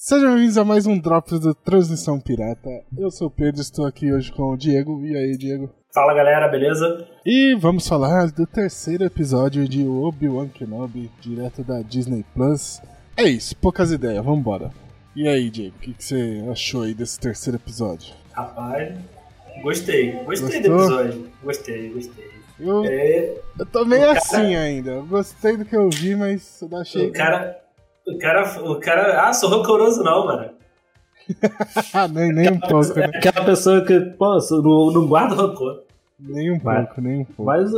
Sejam bem-vindos a mais um Drops do Transmissão Pirata. Eu sou o Pedro, estou aqui hoje com o Diego. E aí, Diego? Fala galera, beleza? E vamos falar do terceiro episódio de Obi-Wan Kenobi, direto da Disney Plus. É isso, poucas ideias, vambora. E aí, Diego, o que, que você achou aí desse terceiro episódio? Rapaz, gostei, gostei Gostou? do episódio. Gostei, gostei. Eu, é... eu tô meio o assim cara... ainda. Gostei do que eu vi, mas eu achei. O cara. O cara. O cara. Ah, sou rancoroso não, mano. nem, nem um pouco, né? Aquela pessoa que, pô, não, não guarda rancor. Nem um mas, pouco, nem um pouco. Mas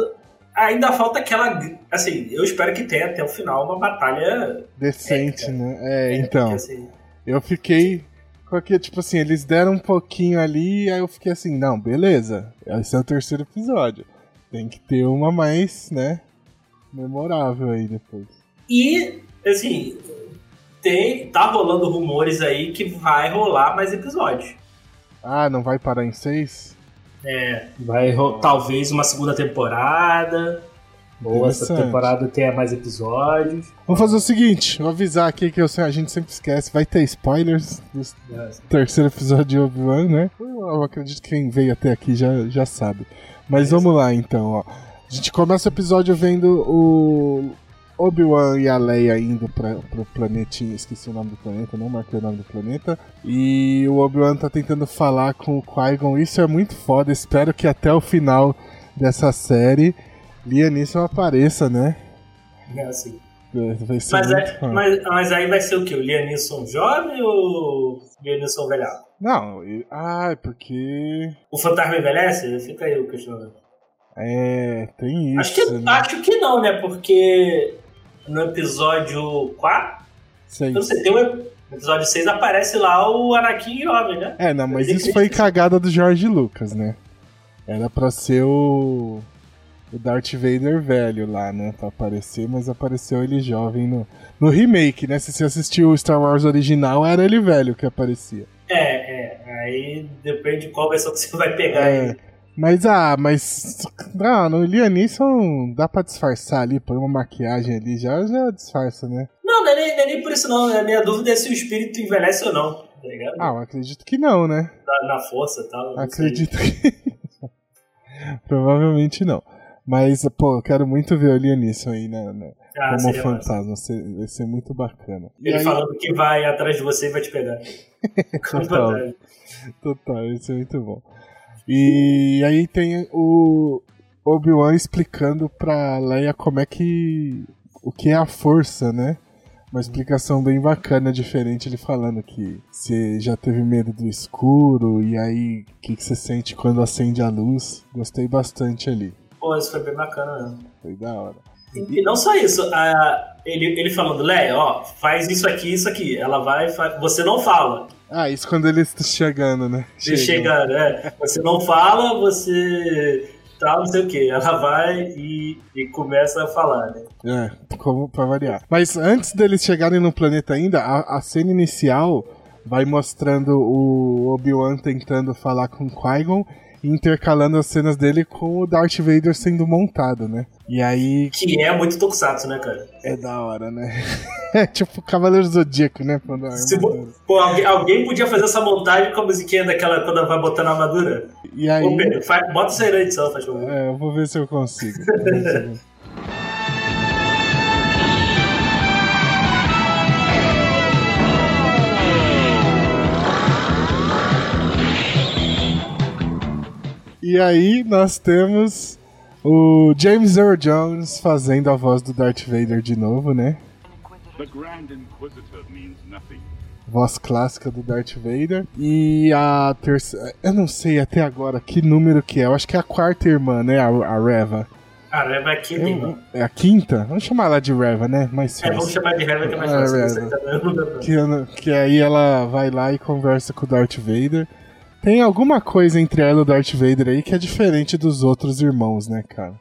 ainda falta aquela. Assim, eu espero que tenha até o final uma batalha. Decente, épica. né? É, é então. Assim, eu fiquei. Porque, tipo assim, eles deram um pouquinho ali, aí eu fiquei assim, não, beleza. Esse é o terceiro episódio. Tem que ter uma mais, né? Memorável aí depois. E, assim, tem, tá rolando rumores aí que vai rolar mais episódios. Ah, não vai parar em seis? É, vai talvez uma segunda temporada. Ou essa temporada tenha mais episódios. Vamos fazer o seguinte, vou avisar aqui que eu, a gente sempre esquece, vai ter spoilers do é. terceiro episódio de Obi-Wan, né? Eu acredito que quem veio até aqui já, já sabe. Mas é vamos lá então, ó. A gente começa o episódio vendo o Obi-Wan e a Leia indo pra, pro planetinho, esqueci o nome do planeta, não marquei o nome do planeta. E o Obi-Wan tá tentando falar com o Qui-Gon, isso é muito foda, espero que até o final dessa série Liam Neeson apareça, né? É. Vai ser mas, é, mas, mas, aí vai ser o quê? O Liam Neeson jovem ou o Liam Neeson velhado? Não, ah, é porque. O fantasma envelhece? Fica aí o questionamento. É, tem isso. Acho que, né? acho que não, né? Porque no episódio 4. Seis. Não sei, tem um, no episódio 6 aparece lá o Anakin jovem, né? É, não, mas isso foi cagada do George Lucas, né? Era pra ser o o Darth Vader velho lá, né? Pra aparecer, mas apareceu ele jovem no, no remake, né? Se você assistiu o Star Wars original, era ele velho que aparecia. É, é. Aí depende de qual versão que você vai pegar é. Mas, ah, mas. Não, no Liam Neeson dá pra disfarçar ali, põe uma maquiagem ali, já, já disfarça, né? Não, não é, nem, não é nem por isso não. A minha dúvida é se o espírito envelhece ou não, tá ligado? Ah, eu acredito que não, né? Na, na força e tal. Acredito que. Provavelmente não. Mas, pô, eu quero muito ver o Lianisson aí né, né, ah, como fantasma. Vai ser muito bacana. Ele aí... falando que vai atrás de você e vai te pegar. total, total, isso é muito bom. E aí tem o Obi-Wan explicando pra Leia como é que. o que é a força, né? Uma explicação bem bacana, diferente, ele falando que você já teve medo do escuro, e aí o que, que você sente quando acende a luz. Gostei bastante ali. Pô, isso foi bem bacana mesmo. Foi da hora. E, não só isso, a, ele, ele falando, Leia, ó, faz isso aqui, isso aqui. Ela vai, faz, você não fala. Ah, isso quando ele está chegando, né? Ele chegando, é. Você não fala, você tal, não sei o que. Ela vai e, e começa a falar, né? É, como pra variar. Mas antes deles chegarem no planeta ainda, a, a cena inicial vai mostrando o Obi-Wan tentando falar com Qui-Gon intercalando as cenas dele com o Darth Vader sendo montado, né? E aí. Que é muito tokusatsu, né, cara? É da hora, né? É tipo Cavaleiro Zodíaco, né? Se, pô, alguém, alguém, podia fazer essa montagem com a musiquinha daquela quando vai botando a armadura? E aí. Ô, Pedro, faz, bota aí na edição, faz favor. É, eu vou ver se eu consigo. E aí nós temos o James Earl Jones fazendo a voz do Darth Vader de novo, né? Voz clássica do Darth Vader. E a terceira. Eu não sei até agora que número que é. Eu acho que é a quarta irmã, né? A, a Reva. A Reva é a quinta irmã. É a quinta? Vamos chamar ela de Reva, né? Mais é, vamos chamar de Reva que é mais fácil. Reva. Que, que aí ela vai lá e conversa com o Darth Vader. Tem alguma coisa entre ela e o Darth Vader aí que é diferente dos outros irmãos, né, cara?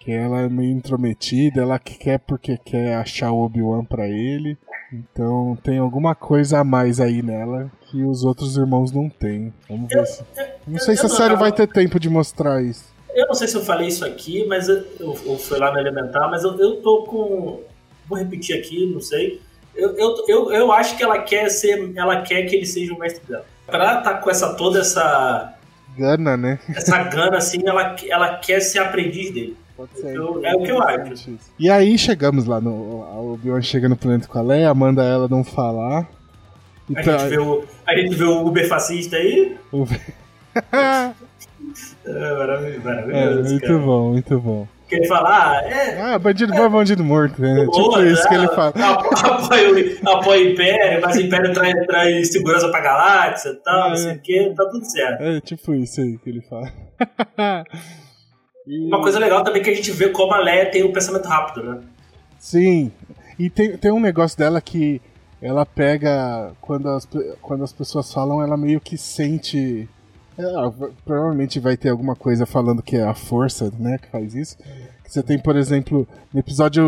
Que ela é meio intrometida, ela quer porque quer achar o Obi-Wan pra ele. Então tem alguma coisa a mais aí nela que os outros irmãos não têm. Vamos ver eu, se. Não sei eu, se a série vai ter tempo de mostrar isso. Eu não sei se eu falei isso aqui, mas eu, eu fui lá no Elementar, mas eu, eu tô com. Vou repetir aqui, não sei. Eu, eu, eu, eu acho que ela quer ser. Ela quer que ele seja o mestre dela. Pra tá com essa toda essa. Gana, né? Essa gana, assim, ela, ela quer ser aprendiz dele. Pode ser. Eu, é o que eu acho. E aí chegamos lá no. O Obi-Wan chega no planeta com a Leia, manda ela não falar. A, gente vê o, a gente vê o Uber fascista aí. Uber. é maravilhoso. É, muito cara. bom, muito bom. Que ele fala, ah, é. Ah, bandido bom é bandido morto, né? Boa, tipo isso que ele fala. Apoia, apoia o Império, mas o Império traz, traz segurança pra galáxia e tal, é, não sei o que, tá tudo certo. É, tipo isso aí que ele fala. e... Uma coisa legal também é que a gente vê como a Leia tem um pensamento rápido, né? Sim. E tem, tem um negócio dela que ela pega. Quando as, quando as pessoas falam, ela meio que sente é, provavelmente vai ter alguma coisa falando que é a força, né, que faz isso. Você tem, por exemplo, no episódio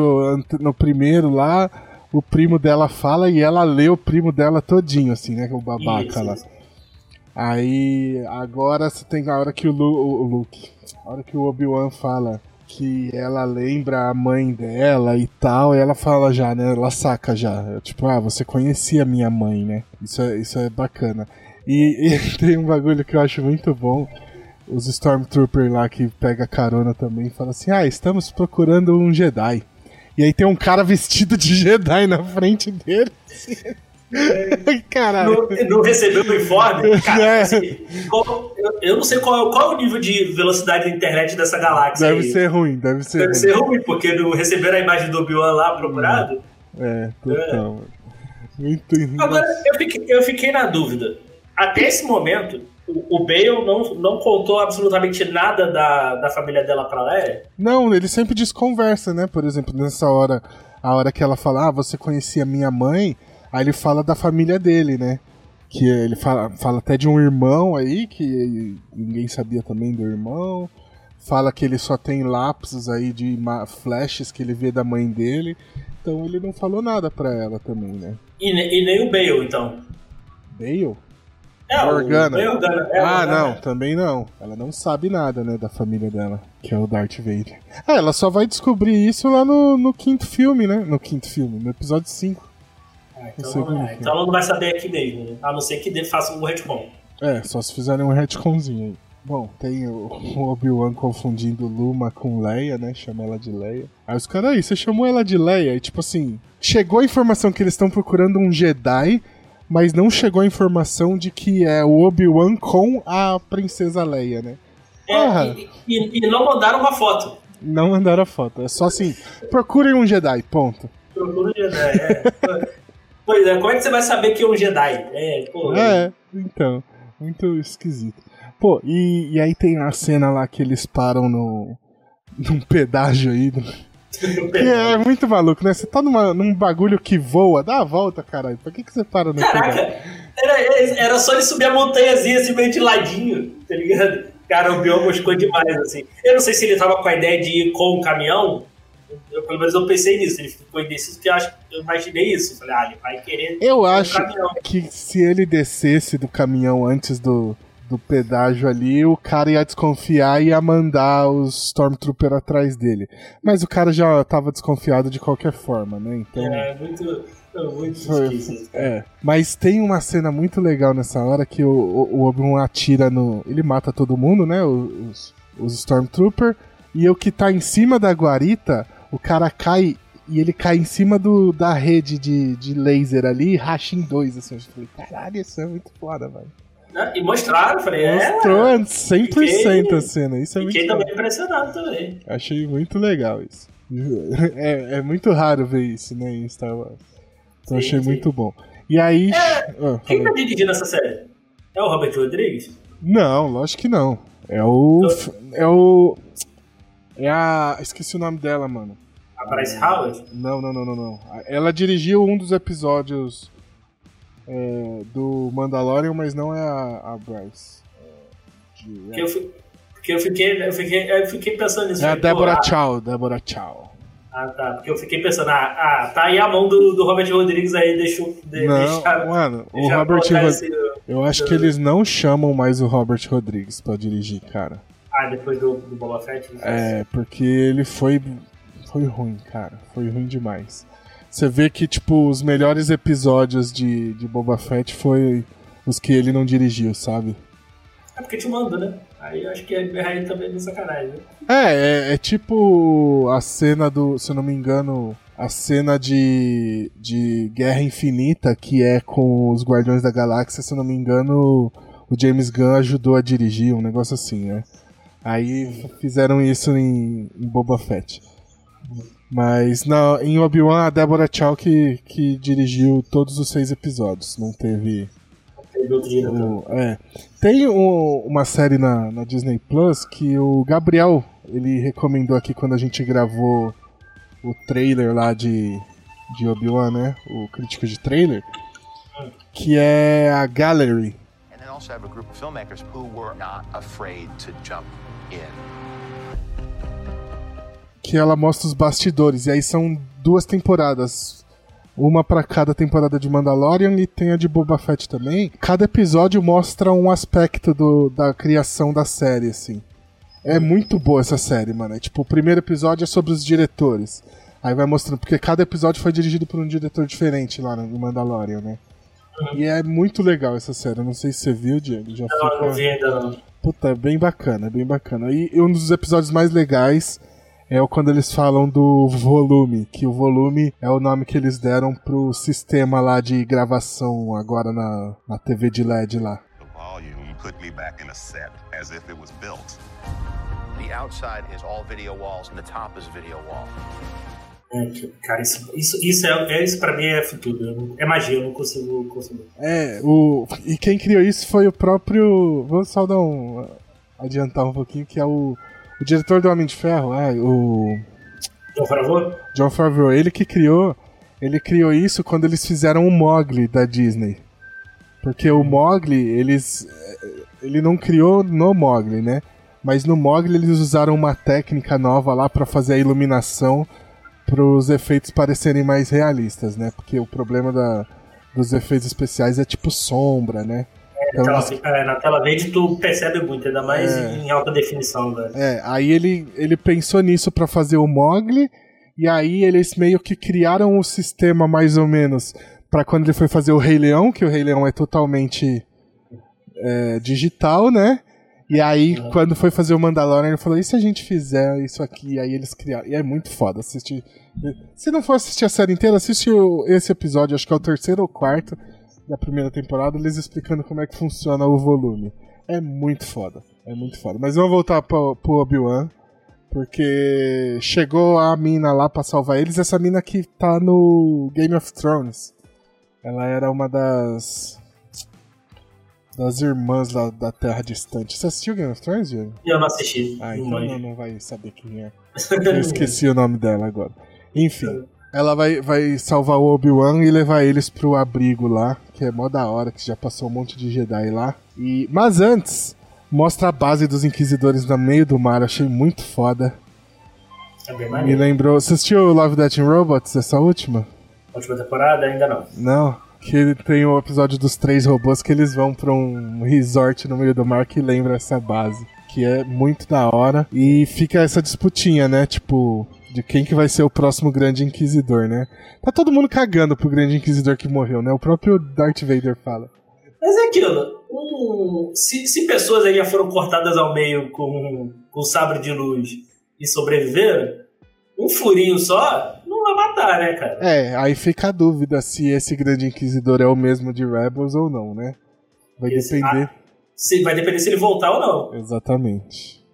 no primeiro lá, o primo dela fala e ela lê o primo dela todinho, assim, né, o babaca isso, lá. Isso. Aí, agora você tem a hora que o, Lu, o Luke, a hora que o Obi-Wan fala que ela lembra a mãe dela e tal, e ela fala já, né, ela saca já, tipo, ah, você conhecia minha mãe, né, isso é, isso é bacana. E, e, tem um bagulho que eu acho muito bom. Os Stormtroopers lá que pega carona também fala assim: Ah, estamos procurando um Jedi. E aí tem um cara vestido de Jedi na frente dele. Caralho. Não, não recebeu o informe? Cara, é. assim, qual, eu, eu, não sei qual, qual é o nível de velocidade da internet dessa galáxia. Deve aí. ser ruim, deve ser deve ruim. ser ruim, porque não receberam a imagem do Obi-Wan lá procurado. É, total. É. Muito Agora, eu fiquei, eu fiquei na dúvida até esse momento, o Bale não, não contou absolutamente nada da, da família dela pra Leia? Não, ele sempre desconversa, né? Por exemplo, nessa hora, a hora que ela fala, ah, você conhecia minha mãe, aí ele fala da família dele, né? Que ele fala, fala até de um irmão aí, que ninguém sabia também do irmão. Fala que ele só tem lapsos aí de flashes que ele vê da mãe dele. Então ele não falou nada pra ela também, né? E, e nem o Bale, então? Bale? É, Organa. É, ah, não, também não. Ela não sabe nada, né, da família dela, que é o Darth Vader. Ah, ela só vai descobrir isso lá no, no quinto filme, né? No quinto filme, no episódio 5. Ah, então, é. então ela não vai saber aqui mesmo, né? A não ser que faça um retcon. É, só se fizerem um retconzinho aí. Bom, tem o, o Obi-Wan confundindo Luma com Leia, né? Chama ela de Leia. Aí os caras aí, você chamou ela de Leia? E tipo assim, chegou a informação que eles estão procurando um Jedi mas não chegou a informação de que é o Obi-Wan com a princesa Leia, né? É, e, e, e, não mandaram uma foto. Não mandaram a foto. É só assim, procurem um Jedi, ponto. Procure um Jedi, é. pois é, como é que você vai saber que é um Jedi? É, pô. É, então. Muito esquisito. Pô, e, e aí tem a cena lá que eles param no, num pedágio aí, é muito maluco, né? Você tá numa, num bagulho que voa, dá a volta, caralho. Por que, que você para no Caraca, era, era só ele subir a montanhazinha assim, meio de ladinho, tá ligado? Cara, o Bion moscou demais, assim. Eu não sei se ele tava com a ideia de ir com o caminhão. Eu, pelo menos eu pensei nisso. Ele ficou indeciso, porque eu, acho, eu imaginei isso. Eu falei, ah, ele vai querer. Eu acho que se ele descesse do caminhão antes do, do pedágio ali, o cara ia desconfiar e ia mandar os Stormtrooper atrás dele. Mas o cara já tava desconfiado de qualquer forma, né? Então. É, muito. Muito foi, é, mas tem uma cena muito legal nessa hora que o, o, o Obi-Wan atira no. Ele mata todo mundo, né? Os, os Stormtrooper. E o que tá em cima da guarita, o cara cai e ele cai em cima do, da rede de, de laser ali e racha em dois, assim. Eu falei, caralho, isso é muito foda, velho. Né? E mostraram, falei, é. Mostrou é, 100% fiquei, a cena. Isso é fiquei muito também impressionado também. Achei muito legal isso. É, é muito raro ver isso, né, em Star Wars. Então sim, achei sim. muito bom. E aí. É, oh, quem tá dirigindo essa série? É o Robert Rodrigues? Não, lógico que não. É o. Então- é o. É a. Esqueci o nome dela, mano. A Bryce Howard? Não, não, não, não, não. Ela dirigiu um dos episódios é, do Mandalorian, mas não é a, a Bryce. É, de, porque, eu, porque eu fiquei, eu fiquei, eu fiquei pensando nisso. É a Deborah Chow, Deborah Chow. Ah, tá. Porque eu fiquei pensando, ah, ah tá aí a mão do, do Robert Rodrigues aí, deixou. De, não, deixar, mano, o Robert Rodrigues. Eu acho que eles não chamam mais o Robert Rodrigues pra dirigir, cara. Ah, depois do, do Boba Fett? É, porque ele foi. Foi ruim, cara. Foi ruim demais. Você vê que, tipo, os melhores episódios de, de Boba Fett foi os que ele não dirigiu, sabe? É porque te manda, né? Aí eu acho que é aí também de sacanagem. Né? É, é, é, tipo a cena do, se eu não me engano, a cena de, de Guerra Infinita, que é com os Guardiões da Galáxia, se eu não me engano, o James Gunn ajudou a dirigir, um negócio assim, né? Aí fizeram isso em, em Boba Fett. Mas na, em Obi-Wan, a Deborah Chow que, que dirigiu todos os seis episódios. Não teve. Teve outro diretor. é. Tem um, uma série na, na Disney Plus que o Gabriel ele recomendou aqui quando a gente gravou o trailer lá de, de Obi-Wan, né? O crítico de trailer. Que é a Gallery. And then also have a group of filmmakers who were not afraid to jump in que ela mostra os bastidores. E aí são duas temporadas. Uma para cada temporada de Mandalorian e tem a de Boba Fett também. Cada episódio mostra um aspecto do, da criação da série, assim. É muito boa essa série, mano. É, tipo, o primeiro episódio é sobre os diretores. Aí vai mostrando, porque cada episódio foi dirigido por um diretor diferente lá no Mandalorian, né? E é muito legal essa série. Não sei se você viu, Diego. Já não, não vi ainda não. Puta, é bem bacana, é bem bacana. E um dos episódios mais legais é quando eles falam do volume, que o volume é o nome que eles deram pro sistema lá de gravação agora na, na TV de LED lá. The volume put me back in a set as if it was built. The outside is all video walls and the top is video wall. É, cara, isso, isso, isso, é, é, isso pra mim é futuro. É magia, eu não consigo conseguir. É, o, e quem criou isso foi o próprio. Vou só dar um. adiantar um pouquinho, que é o o diretor do Homem de Ferro, ah, o. John Favreau? John Favreau, ele que criou. Ele criou isso quando eles fizeram o Mogli da Disney. Porque o Mogli, eles. Ele não criou no Mogli, né? Mas no Mogli eles usaram uma técnica nova lá para fazer a iluminação para os efeitos parecerem mais realistas, né? Porque o problema da, dos efeitos especiais é tipo sombra, né? Então, tela, é, na tela verde tu percebe muito, ainda mais é, em alta definição, velho. É, aí ele, ele pensou nisso para fazer o Mogli, e aí eles meio que criaram o sistema mais ou menos para quando ele foi fazer o Rei Leão, que o Rei Leão é totalmente é, digital, né? E aí, uhum. quando foi fazer o Mandalorian, ele falou: e se a gente fizer isso aqui? E aí eles criaram. E é muito foda assistir. Se não for assistir a série inteira, assiste esse episódio, acho que é o terceiro ou quarto da primeira temporada, eles explicando como é que funciona o volume. É muito foda. É muito foda. Mas vamos voltar pro, pro Obi-Wan. Porque chegou a mina lá pra salvar eles. Essa mina que tá no Game of Thrones. Ela era uma das. Das irmãs lá da Terra Distante. Você assistiu Game of Thrones, Diego? Eu não assisti. Ah, então não, não vai saber quem é. Eu esqueci o nome dela agora. Enfim. Ela vai, vai salvar o Obi-Wan e levar eles pro abrigo lá, que é mó da hora, que já passou um monte de Jedi lá. E, mas antes, mostra a base dos Inquisidores no meio do mar, achei muito foda. É Me lembrou. Você assistiu Love, Death and Robots, essa última? Última temporada? Ainda não. Não. Que tem o episódio dos três robôs que eles vão pra um resort no meio do mar que lembra essa base. Que é muito da hora. E fica essa disputinha, né? Tipo, de quem que vai ser o próximo grande inquisidor, né? Tá todo mundo cagando pro grande inquisidor que morreu, né? O próprio Darth Vader fala. Mas é aquilo, um, se, se pessoas aí já foram cortadas ao meio com, com sabre de luz e sobreviveram, um furinho só não vai matar, né, cara? É, aí fica a dúvida se esse grande inquisidor é o mesmo de Rebels ou não, né? Vai esse, depender. Ah, se, vai depender se ele voltar ou não. Exatamente.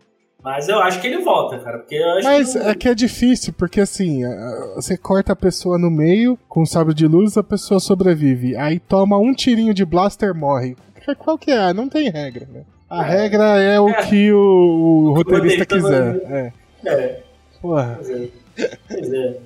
Mas eu acho que ele volta, cara. Porque Mas que é que é difícil, porque assim, você corta a pessoa no meio com um sabre de luz, a pessoa sobrevive. Aí toma um tirinho de blaster morre. Qual que é? Não tem regra, né? A é. regra é o é. que o, o roteirista quiser. É. é. Porra. Pois é. Pois é.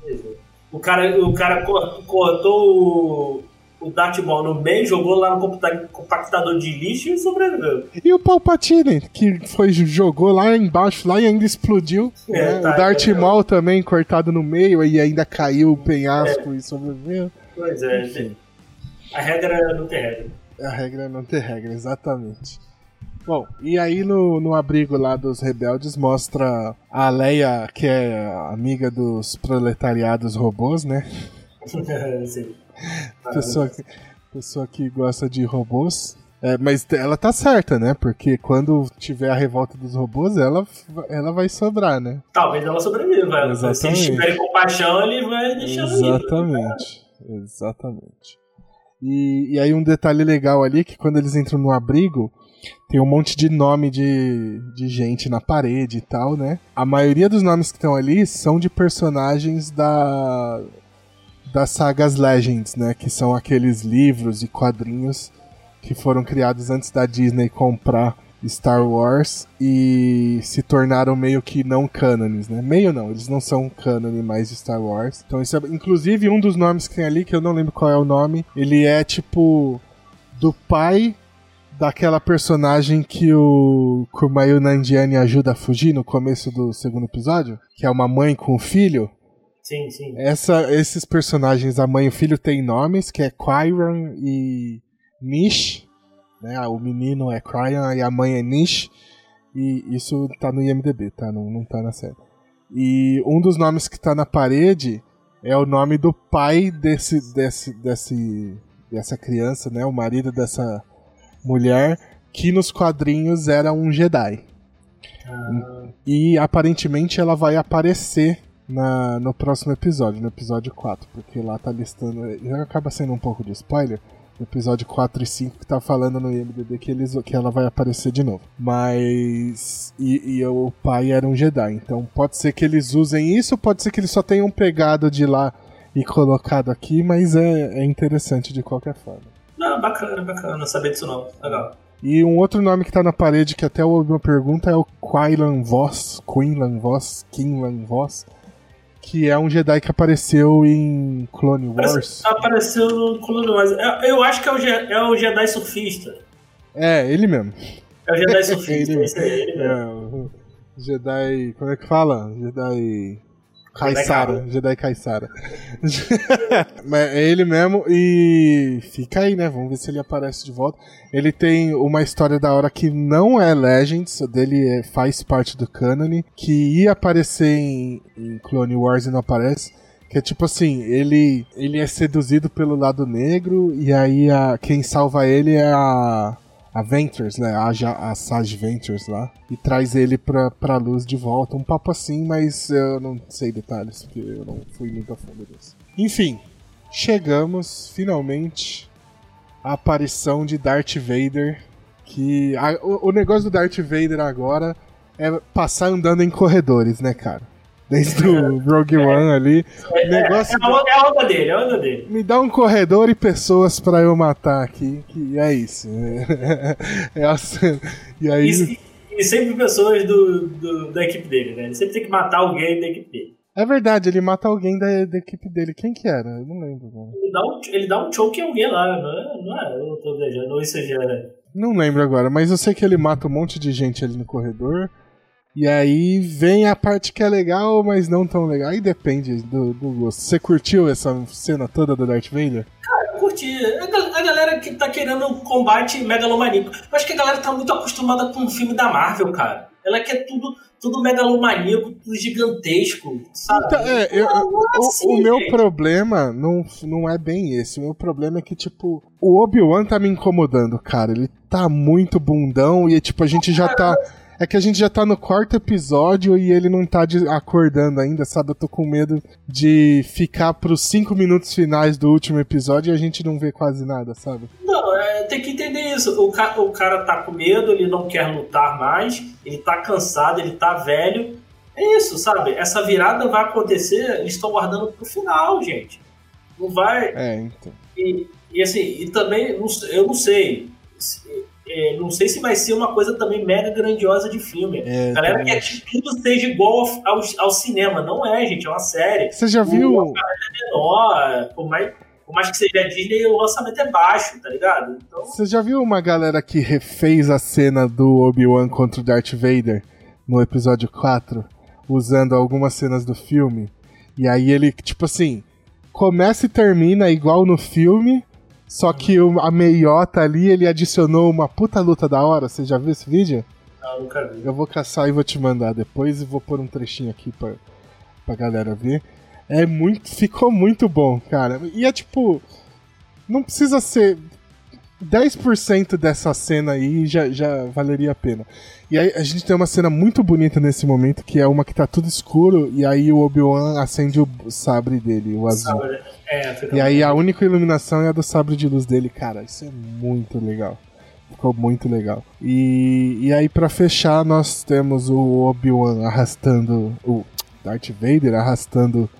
Pois é. O cara, o cara cortou o Darth Maul no meio, jogou lá no compactador de lixo e sobreviveu. E o Palpatine, que foi, jogou lá embaixo lá e ainda explodiu. É, né? tá, o Darth é, também cortado no meio e ainda caiu o penhasco é. e sobreviveu. Pois é, Enfim. a regra é não ter regra. A regra é não ter regra, exatamente. Bom, e aí no, no abrigo lá dos rebeldes mostra a Leia, que é amiga dos proletariados robôs, né? Sim. Pessoa que, pessoa que gosta de robôs. É, mas ela tá certa, né? Porque quando tiver a revolta dos robôs, ela, ela vai sobrar, né? Talvez ela sobreviva. Exatamente. Se eles tiverem compaixão, ele vai deixar ir. Exatamente. Exatamente. E, e aí um detalhe legal ali é que quando eles entram no abrigo, tem um monte de nome de, de gente na parede e tal, né? A maioria dos nomes que estão ali são de personagens da das sagas Legends, né? Que são aqueles livros e quadrinhos que foram criados antes da Disney comprar Star Wars e se tornaram meio que não cânones, né? Meio não, eles não são cânone mais de Star Wars. Então isso é, inclusive um dos nomes que tem ali, que eu não lembro qual é o nome, ele é tipo do pai daquela personagem que o Kumail Nanjiani ajuda a fugir no começo do segundo episódio, que é uma mãe com um filho. Sim, sim. Essa, esses personagens, a mãe e o filho, têm nomes, que é Kyron e Nish. Né? O menino é Cryan e a mãe é Nish. E isso tá no IMDB, tá? Não, não tá na série. E um dos nomes que tá na parede é o nome do pai desse, desse, desse, dessa criança, né? O marido dessa mulher, que nos quadrinhos era um Jedi. Ah, E aparentemente ela vai aparecer na, no próximo episódio, no episódio 4, porque lá tá listando. Já acaba sendo um pouco de spoiler. No episódio 4 e 5 que tá falando no IMDB que, eles, que ela vai aparecer de novo. Mas. E, e o pai era um Jedi. Então pode ser que eles usem isso, pode ser que eles só tenham pegado de lá e colocado aqui, mas é, é interessante de qualquer forma. não, bacana, bacana. Não sabia disso não. Legal. E um outro nome que tá na parede, que até houve uma pergunta, é o Quinlan Voss, Quinlan Voss, Kinlan Voss, que é um Jedi que apareceu em Clone Wars. Parece- Apareceu no Clone Wars. Eu, eu acho que é o, é o Jedi Surfista. É, ele mesmo. É o Jedi Surfista. Ele- esse aí, ele mesmo. É, o Jedi. Como é que fala? Jedi. Cabo. Jedi Kaisara. Mas é ele mesmo e fica aí, né? Vamos ver se ele aparece de volta. Ele tem uma história da hora que não é Legends, dele é- faz parte do canon, que ia aparecer em, em Clone Wars e não aparece. Que é tipo assim, ele, ele é seduzido pelo lado negro e aí a, quem salva ele é a, a Ventures, né? A, a Sage Ventures lá. E traz ele pra, pra luz de volta. Um papo assim, mas eu não sei detalhes, porque eu não fui muito a fundo nisso. Enfim, chegamos finalmente à aparição de Darth Vader. Que a- o, o negócio do Darth Vader agora é passar andando em corredores, né, cara? Desde o Rogue One ali. É, negócio é, a onda, é a onda dele, é a onda dele. me dá um corredor e pessoas pra eu matar aqui, que é isso. É assim. E aí. E, e sempre pessoas do, do- da equipe dele, né? Ele sempre tem que matar alguém da equipe dele. É verdade, ele mata alguém da, da equipe dele. Quem que era? Eu não lembro. Mano. Ele dá um, ele dá um choke em alguém lá, não é? Não é? Eu tô viajando, ou isso já é. Não lembro agora, mas eu sei que ele mata um monte de gente ali no corredor. E aí vem a parte que é legal, mas não tão legal. Aí depende do, do gosto. Você curtiu essa cena toda do Darth Vader? Eu curti. A, gal- a galera que tá querendo um combate megalomaníaco. Eu acho que a galera tá muito acostumada com o filme da Marvel, cara. Ela quer tudo, tudo megalomaníaco, tudo gigantesco, sabe? Então, é, eu- é O, assim, o meu gente. problema não, não é bem esse. O meu problema é que, tipo, o Obi-Wan tá me incomodando, cara. Ele tá muito bundão e, tipo, a gente já tá. É que a gente já tá no quarto episódio e ele não tá acordando ainda, sabe? Eu tô com medo de ficar pros cinco minutos finais do último episódio e a gente não vê quase nada, sabe? Não, é, tem que entender isso. O, ca- o cara tá com medo, ele não quer lutar mais, ele tá cansado, ele tá velho. É isso, sabe? Essa virada vai acontecer, eles estão guardando pro final, gente. Não vai. É, então. E, e assim, e também, eu não sei. É, não sei se vai ser uma coisa também mega grandiosa de filme. É, galera também quer que tudo seja igual ao, ao, cinema. Não é, gente, é uma série. Você já viu. Menor, por mais, por mais que seja Disney, o orçamento é baixo, tá ligado? Então, Você já viu uma galera que refez a cena do Obi-Wan contra o Darth Vader no episódio 4, usando algumas cenas do filme? E aí ele, tipo assim, começa e termina igual no filme, só que o- a meiota ali ele adicionou uma puta luta da hora. Você já viu esse vídeo? não, nunca vi. Eu vou caçar e vou te mandar depois e vou pôr um trechinho aqui pra, pra galera ver. É muito. Ficou muito bom, cara. E é tipo. Não precisa ser. 10% dessa cena aí já, já valeria a pena. E aí a gente tem uma cena muito bonita nesse momento, que é uma que tá tudo escuro, e aí o Obi-Wan acende o sabre dele, o azul. Sabe? É, fica E aí a única iluminação é a do sabre de luz dele. Cara, isso é muito legal. Ficou muito legal. E, e aí, pra fechar, nós temos o Obi-Wan arrastando. O Darth Vader arrastando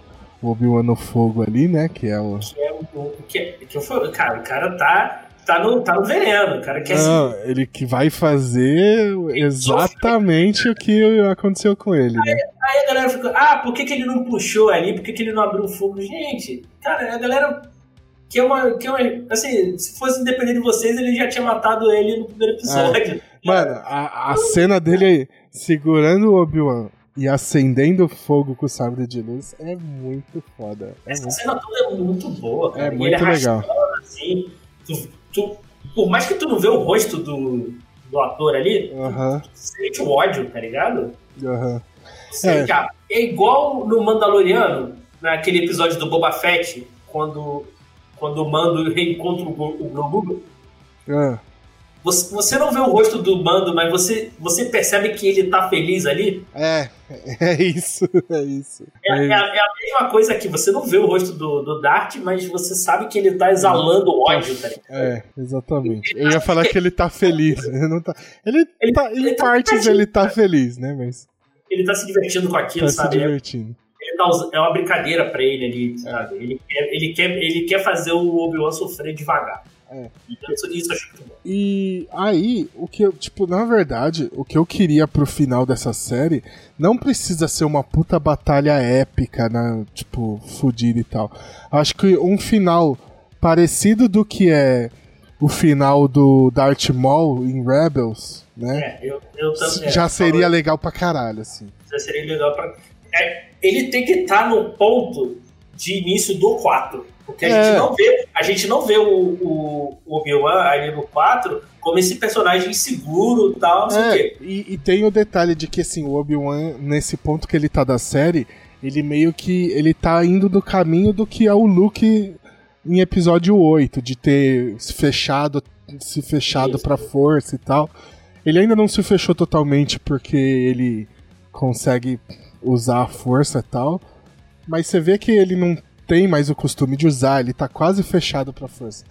o Obi-Wan no fogo ali, né? Que é o. que é o, que, é- que eu falo, cara, o cara tá, tá, no, tá no veneno, o cara quer se Não, ele que vai fazer exatamente o que aconteceu com ele, né? Aí a galera fica, ah, por que, que ele não puxou ali? Por que, que ele não abriu o fogo? Gente, cara, a galera que é uma. Que é uma assim, se fosse independente de vocês, ele já tinha matado ele no primeiro episódio. Mano, a, a cena dele segurando o Obi-Wan e acendendo fogo com o sabre de luz é muito foda. É Essa muito... cena toda é muito boa, cara. É muito legal. Assim, tu, tu- por mais que tu não vê o rosto do, do ator ali, Aham, tu sente o ódio, tá ligado? aham. Você, É. cara, é igual no Mandaloriano, naquele episódio do Boba Fett, quando, quando o Mando reencontra o Grogu. Ah, Você, você não vê o rosto do Mando, mas você, você percebe que ele tá feliz ali. É, é isso, é isso. É, é a, é a mesma coisa aqui. Você não vê o rosto do, do Dart, mas você sabe que ele tá exalando ódio, tá ligado? É, exatamente. Eu ia falar que ele tá feliz. Ele, não tá, ele, Ele- tá, em ele tá partes divertido, ele tá feliz, né? Mas Ele tá se divertindo com aquilo, tá se sabe? divertindo. Ele tá é uma brincadeira pra ele ali, sabe? Ele, quer, ele, quer, ele quer fazer o Obi-Wan sofrer devagar. É. Então, isso, isso eu acho muito bom. E aí, o que eu, tipo, na verdade, o que eu queria pro final dessa série não precisa ser uma puta batalha épica, né? Tipo, fudida e tal. Acho que um final parecido do que é o final do Darth Maul em Rebels, né? É, eu, eu também. Já é, seria legal pra caralho, assim. Já seria legal pra. É, ele tem que estar no ponto de início do 4. Porque a, É. gente, não vê, a gente não vê o, o, o Obi-Wan ali no 4 como esse personagem inseguro e tal, não sei o É, quê. e, e tem o detalhe de que assim, o Obi-Wan, nesse ponto que ele tá da série, ele meio que ele tá indo do caminho do que é o Luke em episódio 8, de ter se fechado, se fechado Isso. pra força e tal. Ele ainda não se fechou totalmente porque ele consegue usar a força e tal, mas você vê que ele não tem mais o costume de usar, ele tá quase fechado pra força.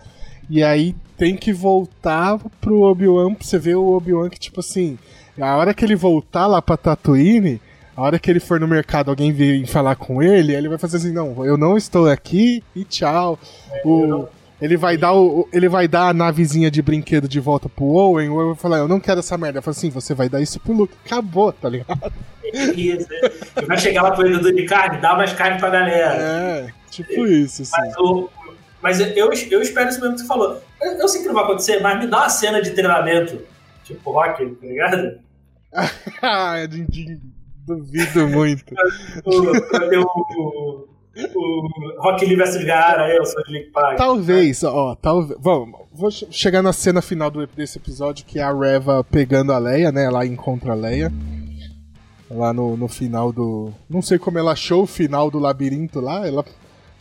E aí tem que voltar pro Obi-Wan pra você ver o Obi-Wan que, tipo assim, a hora que ele voltar lá pra Tatooine, a hora que ele for no mercado, alguém vir falar com ele, ele vai fazer assim, não, eu não estou aqui e tchau. O, ele vai dar o, ele vai dar a navezinha de brinquedo de volta pro Owen, o Owen vai falar, eu não quero essa merda. Eu falo assim, você vai dar isso pro Luke. Acabou, tá ligado? Isso, né? Vai chegar lá pro vendedor de carne, dá mais carne pra galera. É, tipo isso, assim. Mas, o- mas eu, eu espero isso mesmo que você falou. Eu, eu sei que não vai acontecer, mas me dá uma cena de treinamento, tipo rock, tá ligado? Ah, duvido muito. Ter o, o, o Rock Lee vs Gaara, eu sou de Link Park. Talvez, ó, talvez. Vamos, vou che- chegar na cena final do, desse episódio, que é a Reva pegando a Leia, né? Ela encontra a Leia. Lá no, no final do. Não sei como ela achou o final do labirinto lá. Ela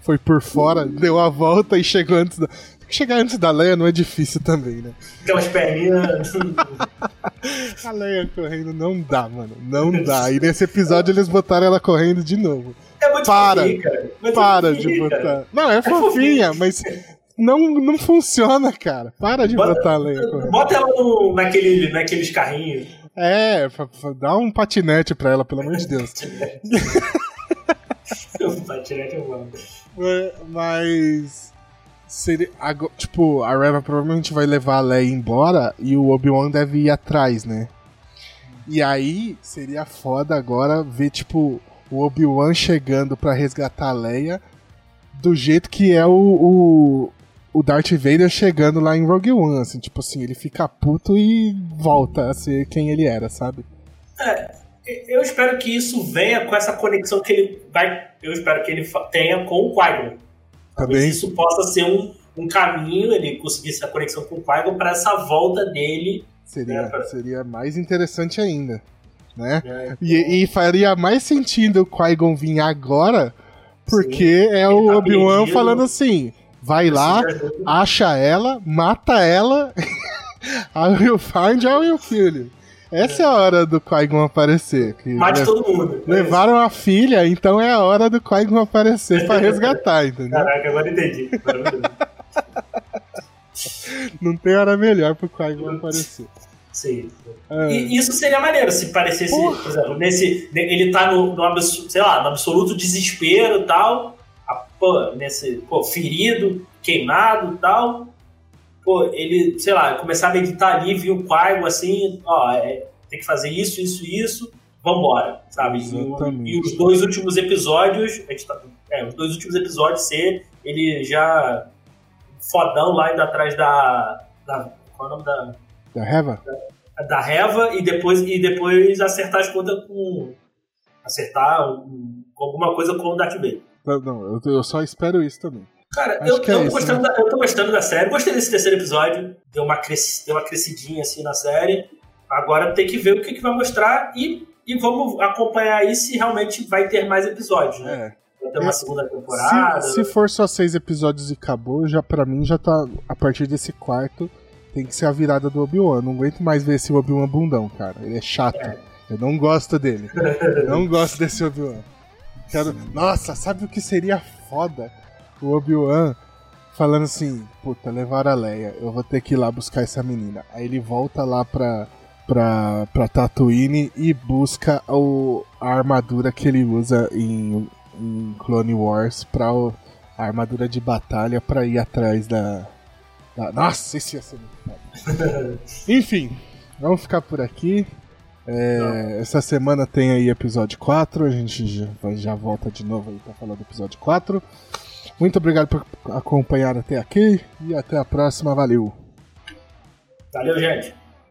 foi por fora, deu a volta e chegou antes da. Chegar antes da Leia não é difícil também, né? Aquelas perninhas. A Leia correndo não dá, mano. Não dá. E nesse episódio eles botaram ela correndo de novo. É muito Para. fofinho, cara. Muito Para fofinho, de botar. cara. Não, é fofinha, fofinha. mas não, não funciona, cara. Para de Bota- botar a Leia correndo. Bota ela no, naquele, naqueles carrinhos. É, dá um patinete pra ela, pelo amor de Deus. Patinete é bom. É, Mas. Seria, tipo, a Reva provavelmente vai levar a Leia embora e o Obi-Wan deve ir atrás, né? E aí seria foda agora ver, tipo, o Obi-Wan chegando pra resgatar a Leia do jeito que é o, o, o Darth Vader chegando lá em Rogue One, assim, tipo assim, ele fica puto e volta a ser quem ele era, sabe? Eu espero que isso venha com essa conexão que ele vai. Eu espero que ele tenha com o Qui-Gon. Talvez Também. isso possa ser um, um caminho, ele conseguir essa conexão com o Qui-Gon para essa volta dele. Seria, É, pra- seria mais interessante ainda, né? né? E, e faria mais sentido o Qui-Gon vir agora Porque Sim. é o tá Obi-Wan falando assim: vai lá, acha ela, mata ela. I will find, I will kill you. Essa é a hora do Qui-Gon aparecer. Mate todo mundo. Levaram a filha, então é a hora do Qui-Gon aparecer pra resgatar, entendeu? Caraca, agora entendi. Não tem hora melhor pro Qui-Gon aparecer. Sim. É. E isso seria maneiro se parecesse, Porra. por exemplo, nesse. Ele tá no, no, sei lá, no absoluto desespero e tal. A, pô, nesse, pô, ferido, queimado e tal. Pô, ele, sei lá, começar a meditar ali, viu o Qui-Gon assim, ó, é, tem que fazer isso, isso, isso, vambora, sabe? E, e, os dois últimos episódios, tá, é, os dois últimos episódios ser ele já fodão lá indo atrás da. da qual é o nome da. Da Reva? Da, da Reva e depois, e depois acertar as contas com. Acertar um, alguma coisa com o Darth Vader. Não, não eu, eu só espero isso também. Cara, eu, eu, é tô gostando né? da, eu tô gostando da série. Gostei desse terceiro episódio. Deu uma, cresc, deu uma crescidinha assim na série. Agora tem que ver o que, que vai mostrar e, e vamos acompanhar aí se realmente vai ter mais episódios, né? É. Vai ter uma segunda temporada. Se, se, for só seis episódios e acabou, já para mim já tá. A partir desse quarto, tem que ser a virada do Obi-Wan. Não aguento mais ver esse Obi-Wan bundão, cara. Ele é chato. É. Eu não gosto dele. não gosto desse Obi-Wan. Quero... Nossa, sabe o que seria foda? O Obi-Wan falando assim: Puta, levaram a Leia, eu vou ter que ir lá buscar essa menina. Aí ele volta lá pra, pra, pra Tatooine e busca o, a armadura que ele usa em, em Clone Wars pra o, a armadura de batalha pra ir atrás da, da. Nossa, isso ia ser muito. Enfim, vamos ficar por aqui. É, essa semana tem aí episódio 4, a gente já, já volta de novo aí pra falar do episódio 4. Muito obrigado por acompanhar até aqui e até a próxima, valeu! Valeu, gente!